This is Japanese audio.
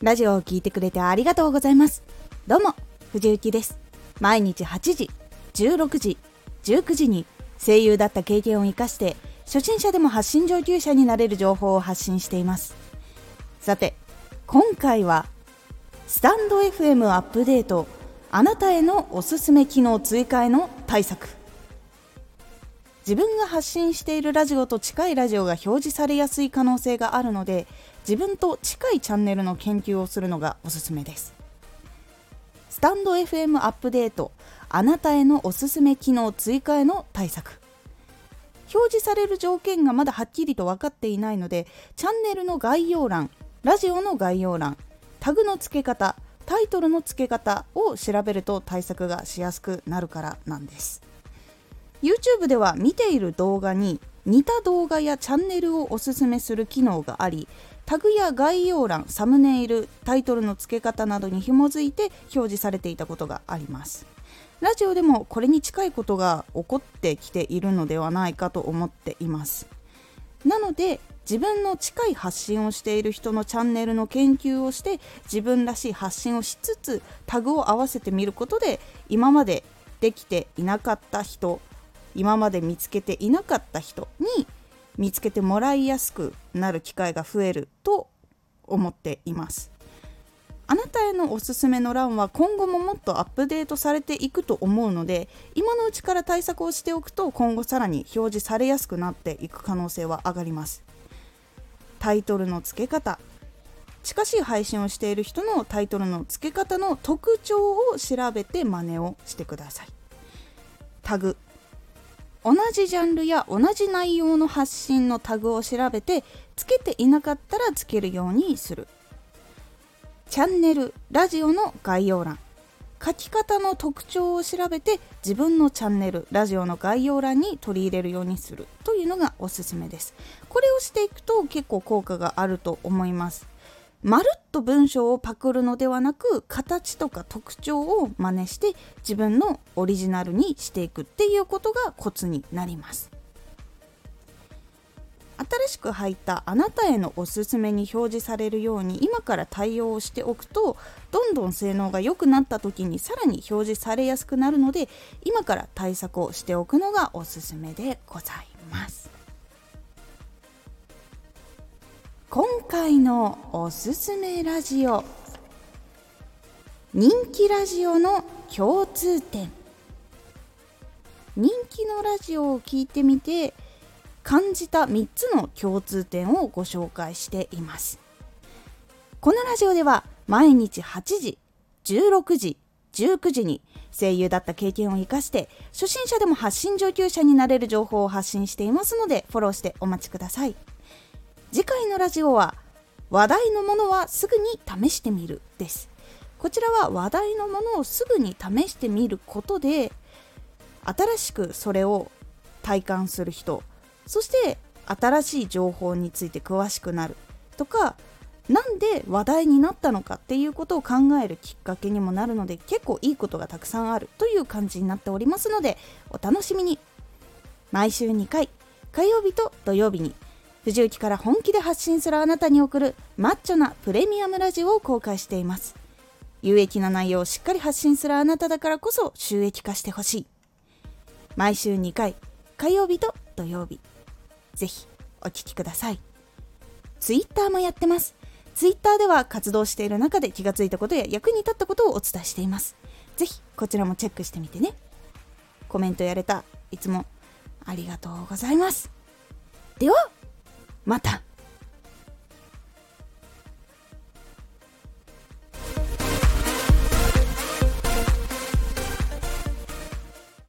ラジオを聞いてくれてありがとうございます。どうも藤幸です。毎日8時16時19時に声優だった経験を生かして初心者でも発信上級者になれる情報を発信しています。さて今回はスタンド FM アップデートあなたへのおすすめ機能追加への対策。自分が発信しているラジオと近いラジオが表示されやすい可能性があるので自分と近いチャンネルの研究をするのがおすすめです。スタンド FM アップデートあなたへのおすすめ機能追加への対策。表示される条件がまだはっきりと分かっていないのでチャンネルの概要欄ラジオの概要欄タグの付け方タイトルの付け方を調べると対策がしやすくなるからなんです。YouTube では見ている動画に似た動画やチャンネルをおすすめする機能がありタグや概要欄サムネイルタイトルの付け方などに紐づいて表示されていたことがあります。ラジオでもこれに近いことが起こってきているのではないかと思っています。なので自分の近い発信をしている人のチャンネルの研究をして自分らしい発信をしつつタグを合わせてみることで今までできていなかった人今まで見つけていなかった人に見つけてもらいやすくなる機会が増えると思っています。あなたへのおすすめの欄は今後ももっとアップデートされていくと思うので今のうちから対策をしておくと今後さらに表示されやすくなっていく可能性は上がります。タイトルの付け方。近しい配信をしている人のタイトルの付け方の特徴を調べて真似をしてください。タグ同じジャンルや同じ内容の発信のタグを調べて付けていなかったら付けるようにする。チャンネルラジオの概要欄。書き方の特徴を調べて自分のチャンネルラジオの概要欄に取り入れるようにするというのがおすすめです。これをしていくと結構効果があると思います。まるっと文章をパクるのではなく形とか特徴を真似して自分のオリジナルにしていくっていうことがコツになります。新しく入ったあなたへのおすすめに表示されるように今から対応をしておくとどんどん性能が良くなった時にさらに表示されやすくなるので今から対策をしておくのがおすすめでございます。今回のおすすめラジオ。人気ラジオの共通点。人気のラジオを聞いてみて感じた3つの共通点をご紹介しています。このラジオでは毎日8時16時19時に声優だった経験を生かして初心者でも発信上級者になれる情報を発信していますのでフォローしてお待ちください。次回のラジオは話題のものはすぐに試してみるです。こちらは話題のものをすぐに試してみることで新しくそれを体感する人そして新しい情報について詳しくなる。とかなんで話題になったのかっていうことを考えるきっかけにもなるので結構いいことがたくさんある。という感じになっておりますのでお楽しみに。毎週2回火曜日と土曜日に藤雪から本気で発信するあなたに送るマッチョなプレミアムラジオを公開しています。有益な内容をしっかり発信するあなただからこそ収益化してほしい。毎週2回火曜日と土曜日。ぜひお聴きください。Twitter もやってます。Twitter では活動している中で気がついたことや役に立ったことをお伝えしています。ぜひこちらもチェックしてみてね。コメントやれた。いつもありがとうございます。ではまた。